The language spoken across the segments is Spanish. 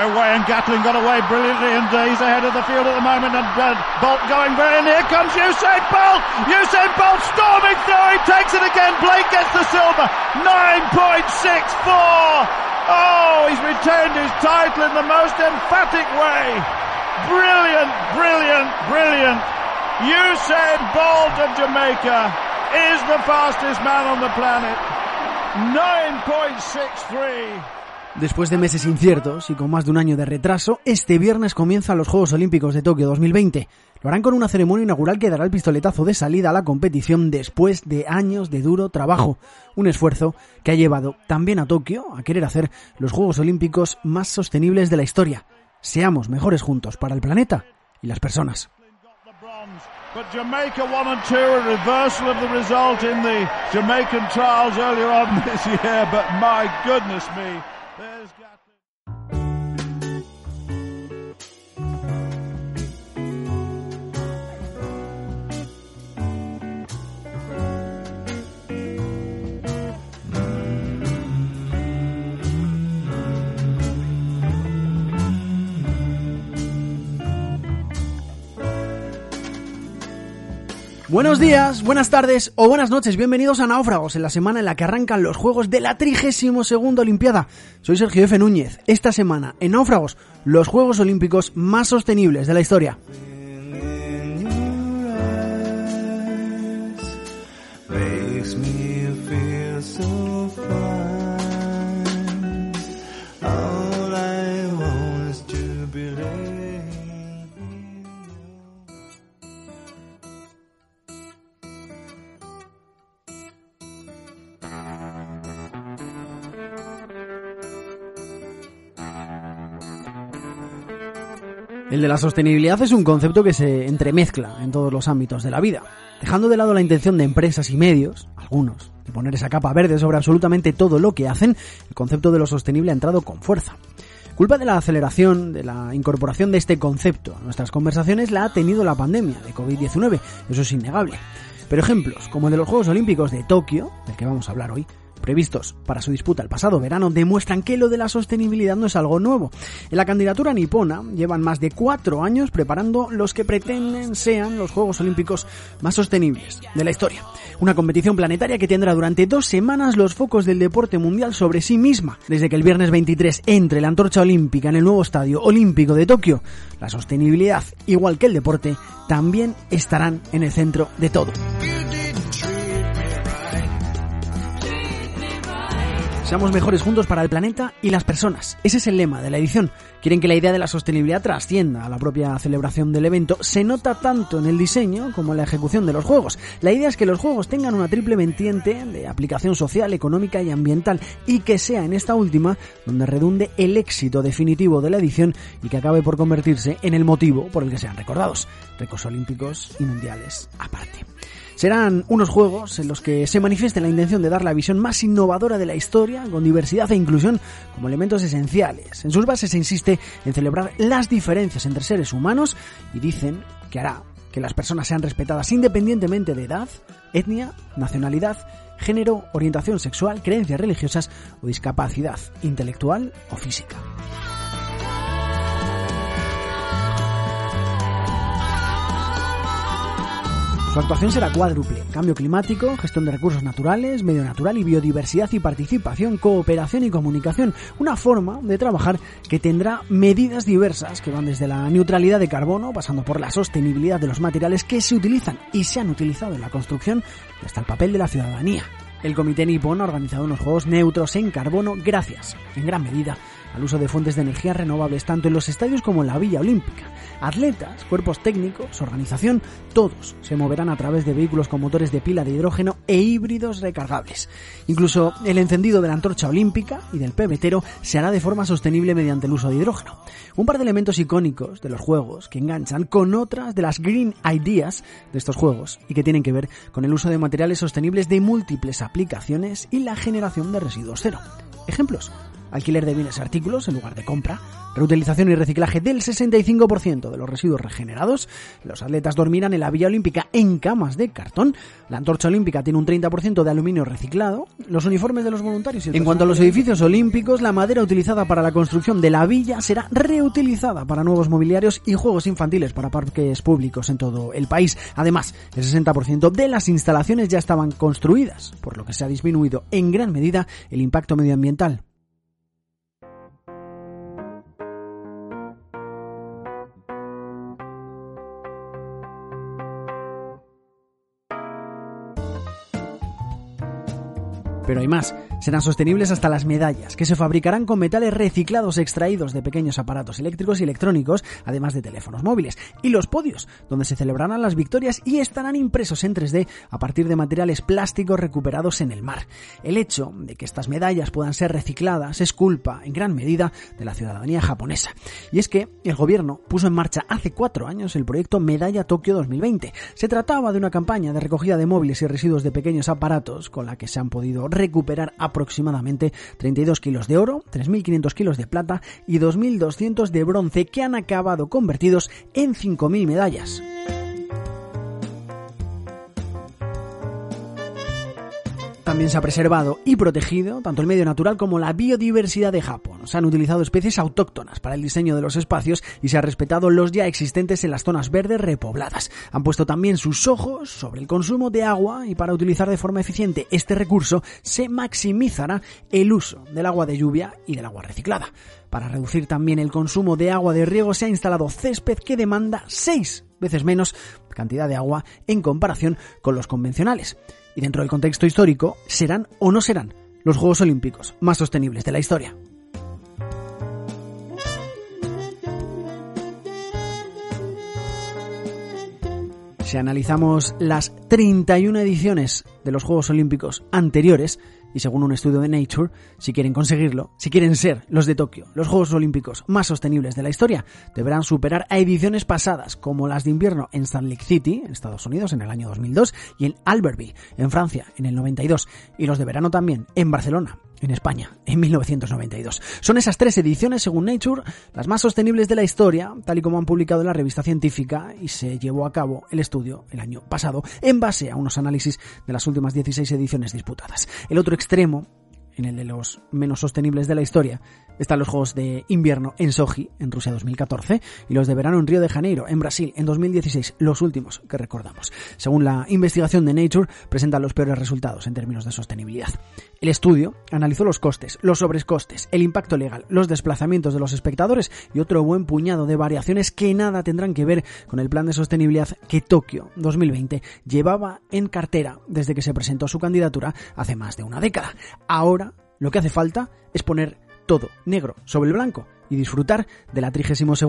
away, and Gatlin got away brilliantly, and uh, he's ahead of the field at the moment, and uh, Bolt going very, here comes Usain Bolt! Usain Bolt storming through, he takes it again, Blake gets the silver, 9.64! Oh, he's retained his title in the most emphatic way. Brilliant, brilliant, brilliant. Usain Bolt of Jamaica is the fastest man on the planet. 9.63. Después de meses inciertos y con más de un año de retraso, este viernes comienzan los Juegos Olímpicos de Tokio 2020. Lo harán con una ceremonia inaugural que dará el pistoletazo de salida a la competición después de años de duro trabajo. Un esfuerzo que ha llevado también a Tokio a querer hacer los Juegos Olímpicos más sostenibles de la historia. Seamos mejores juntos para el planeta y las personas. There's Buenos días, buenas tardes o buenas noches, bienvenidos a Náufragos, en la semana en la que arrancan los Juegos de la 32 Olimpiada. Soy Sergio F. Núñez, esta semana en Náufragos, los Juegos Olímpicos más sostenibles de la historia. El de la sostenibilidad es un concepto que se entremezcla en todos los ámbitos de la vida, dejando de lado la intención de empresas y medios, algunos, de poner esa capa verde sobre absolutamente todo lo que hacen, el concepto de lo sostenible ha entrado con fuerza. Culpa de la aceleración, de la incorporación de este concepto a nuestras conversaciones la ha tenido la pandemia de COVID-19, eso es innegable. Pero ejemplos como el de los Juegos Olímpicos de Tokio, del que vamos a hablar hoy, previstos para su disputa el pasado verano demuestran que lo de la sostenibilidad no es algo nuevo. En la candidatura nipona llevan más de cuatro años preparando los que pretenden sean los Juegos Olímpicos más sostenibles de la historia. Una competición planetaria que tendrá durante dos semanas los focos del deporte mundial sobre sí misma. Desde que el viernes 23 entre la antorcha olímpica en el nuevo Estadio Olímpico de Tokio, la sostenibilidad, igual que el deporte, también estarán en el centro de todo. Seamos mejores juntos para el planeta y las personas. Ese es el lema de la edición. Quieren que la idea de la sostenibilidad trascienda a la propia celebración del evento. Se nota tanto en el diseño como en la ejecución de los juegos. La idea es que los juegos tengan una triple vertiente de aplicación social, económica y ambiental y que sea en esta última donde redunde el éxito definitivo de la edición y que acabe por convertirse en el motivo por el que sean recordados. Recos olímpicos y mundiales aparte. Serán unos juegos en los que se manifieste la intención de dar la visión más innovadora de la historia, con diversidad e inclusión como elementos esenciales. En sus bases se insiste en celebrar las diferencias entre seres humanos y dicen que hará que las personas sean respetadas independientemente de edad, etnia, nacionalidad, género, orientación sexual, creencias religiosas o discapacidad intelectual o física. Su actuación será cuádruple. Cambio climático, gestión de recursos naturales, medio natural y biodiversidad y participación, cooperación y comunicación. Una forma de trabajar que tendrá medidas diversas que van desde la neutralidad de carbono, pasando por la sostenibilidad de los materiales que se utilizan y se han utilizado en la construcción, hasta el papel de la ciudadanía. El Comité Nippon ha organizado unos juegos neutros en carbono gracias, en gran medida, al uso de fuentes de energía renovables tanto en los estadios como en la Villa Olímpica. Atletas, cuerpos técnicos, organización, todos se moverán a través de vehículos con motores de pila de hidrógeno e híbridos recargables. Incluso el encendido de la antorcha olímpica y del pebetero se hará de forma sostenible mediante el uso de hidrógeno. Un par de elementos icónicos de los juegos que enganchan con otras de las green ideas de estos juegos y que tienen que ver con el uso de materiales sostenibles de múltiples aplicaciones y la generación de residuos cero. Ejemplos alquiler de bienes y artículos en lugar de compra, reutilización y reciclaje del 65% de los residuos regenerados, los atletas dormirán en la Villa Olímpica en camas de cartón, la antorcha olímpica tiene un 30% de aluminio reciclado, los uniformes de los voluntarios y el En cuanto a los edificios olímpicos, la madera utilizada para la construcción de la villa será reutilizada para nuevos mobiliarios y juegos infantiles para parques públicos en todo el país. Además, el 60% de las instalaciones ya estaban construidas, por lo que se ha disminuido en gran medida el impacto medioambiental. Pero hay más. Serán sostenibles hasta las medallas, que se fabricarán con metales reciclados extraídos de pequeños aparatos eléctricos y electrónicos, además de teléfonos móviles. Y los podios, donde se celebrarán las victorias y estarán impresos en 3D a partir de materiales plásticos recuperados en el mar. El hecho de que estas medallas puedan ser recicladas es culpa, en gran medida, de la ciudadanía japonesa. Y es que el gobierno puso en marcha hace cuatro años el proyecto Medalla Tokio 2020. Se trataba de una campaña de recogida de móviles y residuos de pequeños aparatos con la que se han podido recuperar aproximadamente 32 kilos de oro, 3.500 kilos de plata y 2.200 de bronce que han acabado convertidos en 5.000 medallas. También se ha preservado y protegido tanto el medio natural como la biodiversidad de Japón. Se han utilizado especies autóctonas para el diseño de los espacios y se ha respetado los ya existentes en las zonas verdes repobladas. Han puesto también sus ojos sobre el consumo de agua y para utilizar de forma eficiente este recurso se maximizará el uso del agua de lluvia y del agua reciclada. Para reducir también el consumo de agua de riego se ha instalado césped que demanda seis veces menos cantidad de agua en comparación con los convencionales y dentro del contexto histórico, serán o no serán los Juegos Olímpicos más sostenibles de la historia. Si analizamos las 31 ediciones de los Juegos Olímpicos anteriores, y según un estudio de Nature, si quieren conseguirlo, si quieren ser los de Tokio, los Juegos Olímpicos más sostenibles de la historia, deberán superar a ediciones pasadas como las de invierno en Salt Lake City, en Estados Unidos, en el año 2002, y en Albertville, en Francia, en el 92, y los de verano también, en Barcelona, en España, en 1992. Son esas tres ediciones, según Nature, las más sostenibles de la historia, tal y como han publicado en la revista científica, y se llevó a cabo el estudio el año pasado, en base a unos análisis de las últimas 16 ediciones disputadas. El otro extremo en el de los menos sostenibles de la historia, están los Juegos de Invierno en Sochi, en Rusia 2014, y los de verano en Río de Janeiro, en Brasil, en 2016, los últimos que recordamos. Según la investigación de Nature, presentan los peores resultados en términos de sostenibilidad. El estudio analizó los costes, los sobrecostes, el impacto legal, los desplazamientos de los espectadores y otro buen puñado de variaciones que nada tendrán que ver con el plan de sostenibilidad que Tokio 2020 llevaba en cartera desde que se presentó su candidatura hace más de una década. Ahora lo que hace falta es poner todo negro sobre el blanco y disfrutar de la 32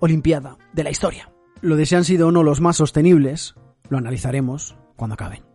Olimpiada de la historia. Lo de si han sido o no los más sostenibles, lo analizaremos cuando acaben.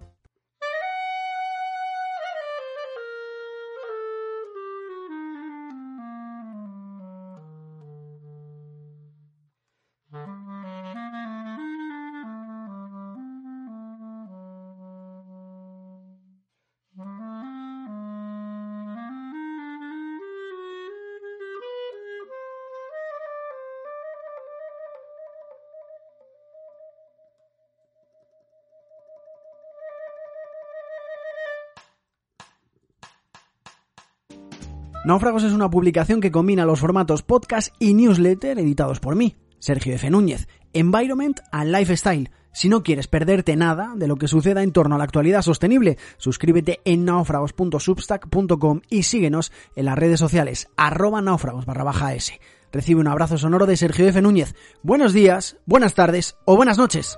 Náufragos es una publicación que combina los formatos podcast y newsletter editados por mí, Sergio F. Núñez, Environment and Lifestyle. Si no quieres perderte nada de lo que suceda en torno a la actualidad sostenible, suscríbete en náufragos.substack.com y síguenos en las redes sociales arroba náufragos barra baja s. Recibe un abrazo sonoro de Sergio F. Núñez. Buenos días, buenas tardes o buenas noches.